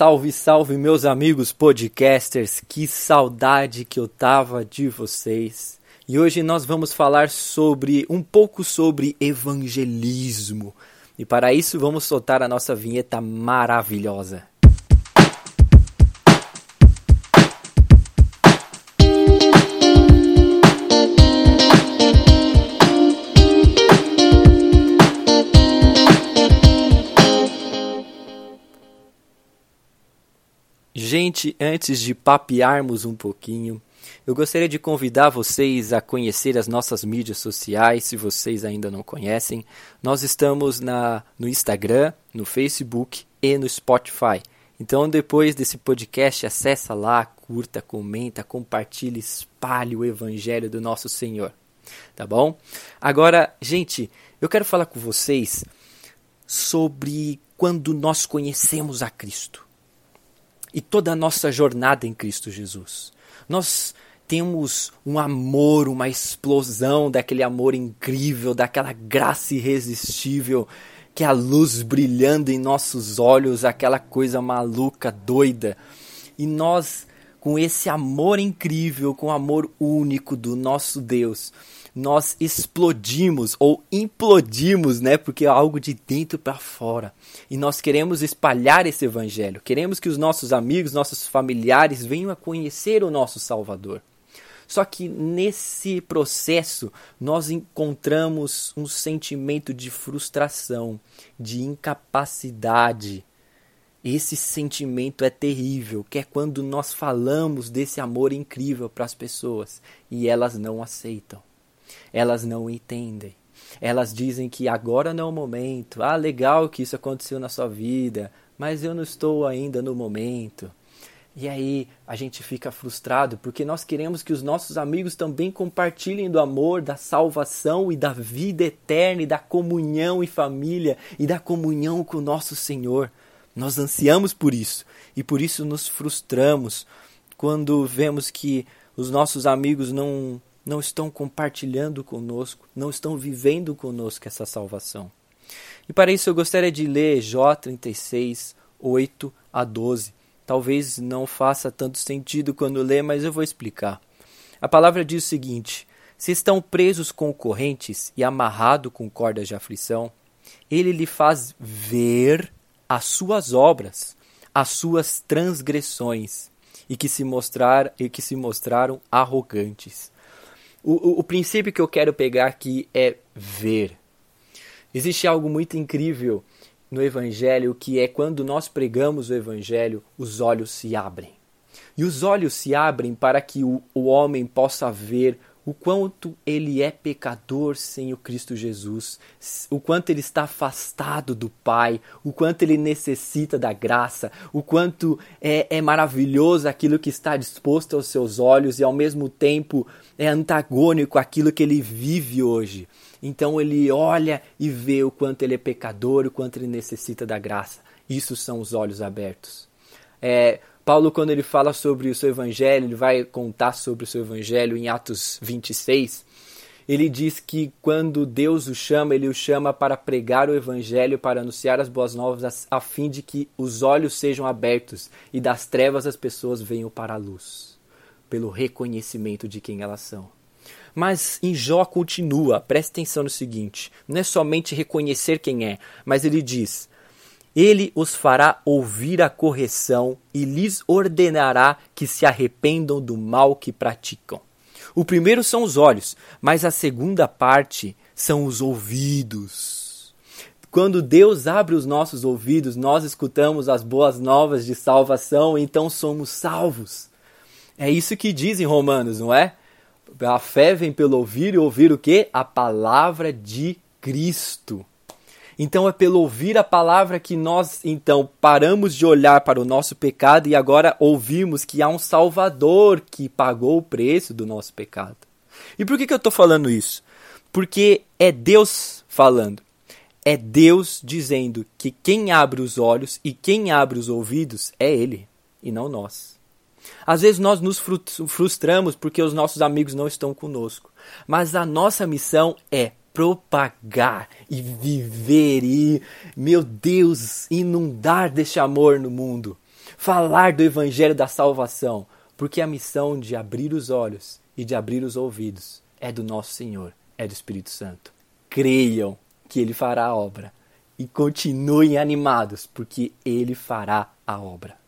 Salve, salve, meus amigos podcasters! Que saudade que eu tava de vocês! E hoje nós vamos falar sobre um pouco sobre evangelismo. E para isso vamos soltar a nossa vinheta maravilhosa. Gente, antes de papearmos um pouquinho, eu gostaria de convidar vocês a conhecer as nossas mídias sociais, se vocês ainda não conhecem. Nós estamos na, no Instagram, no Facebook e no Spotify. Então, depois desse podcast, acessa lá, curta, comenta, compartilhe, espalhe o evangelho do nosso Senhor. Tá bom? Agora, gente, eu quero falar com vocês sobre quando nós conhecemos a Cristo e toda a nossa jornada em Cristo Jesus. Nós temos um amor, uma explosão daquele amor incrível, daquela graça irresistível, que é a luz brilhando em nossos olhos, aquela coisa maluca, doida. E nós, com esse amor incrível, com o amor único do nosso Deus, nós explodimos ou implodimos, né? Porque é algo de dentro para fora. E nós queremos espalhar esse evangelho. Queremos que os nossos amigos, nossos familiares venham a conhecer o nosso Salvador. Só que nesse processo nós encontramos um sentimento de frustração, de incapacidade. Esse sentimento é terrível, que é quando nós falamos desse amor incrível para as pessoas e elas não aceitam elas não entendem. Elas dizem que agora não é o momento. Ah, legal que isso aconteceu na sua vida, mas eu não estou ainda no momento. E aí a gente fica frustrado porque nós queremos que os nossos amigos também compartilhem do amor, da salvação e da vida eterna e da comunhão e família e da comunhão com o nosso Senhor. Nós ansiamos por isso e por isso nos frustramos quando vemos que os nossos amigos não não estão compartilhando conosco, não estão vivendo conosco essa salvação. E para isso eu gostaria de ler Jó 36, 8 a 12. Talvez não faça tanto sentido quando ler, mas eu vou explicar. A palavra diz o seguinte: Se estão presos com correntes e amarrado com cordas de aflição, ele lhe faz ver as suas obras, as suas transgressões, e que se mostrar e que se mostraram arrogantes. O, o, o princípio que eu quero pegar aqui é ver. Existe algo muito incrível no Evangelho que é quando nós pregamos o Evangelho, os olhos se abrem. E os olhos se abrem para que o, o homem possa ver o quanto ele é pecador sem o Cristo Jesus, o quanto ele está afastado do Pai, o quanto ele necessita da graça, o quanto é, é maravilhoso aquilo que está disposto aos seus olhos e ao mesmo tempo é antagônico àquilo que ele vive hoje. Então ele olha e vê o quanto ele é pecador, o quanto ele necessita da graça. Isso são os olhos abertos. É, Paulo, quando ele fala sobre o seu evangelho, ele vai contar sobre o seu evangelho em Atos 26. Ele diz que quando Deus o chama, ele o chama para pregar o evangelho, para anunciar as boas novas, a fim de que os olhos sejam abertos e das trevas as pessoas venham para a luz, pelo reconhecimento de quem elas são. Mas em Jó continua, preste atenção no seguinte: não é somente reconhecer quem é, mas ele diz: ele os fará ouvir a correção e lhes ordenará que se arrependam do mal que praticam. O primeiro são os olhos, mas a segunda parte são os ouvidos. Quando Deus abre os nossos ouvidos, nós escutamos as boas novas de salvação, então somos salvos. É isso que diz em Romanos, não é? A fé vem pelo ouvir e ouvir o que? A palavra de Cristo. Então é pelo ouvir a palavra que nós então paramos de olhar para o nosso pecado e agora ouvimos que há um Salvador que pagou o preço do nosso pecado. E por que, que eu estou falando isso? Porque é Deus falando. É Deus dizendo que quem abre os olhos e quem abre os ouvidos é Ele e não nós. Às vezes nós nos frustramos porque os nossos amigos não estão conosco, mas a nossa missão é propagar e viver e, meu Deus, inundar deste amor no mundo. falar do evangelho da salvação, porque a missão de abrir os olhos e de abrir os ouvidos é do nosso Senhor, é do Espírito Santo. Creiam que ele fará a obra e continuem animados, porque ele fará a obra.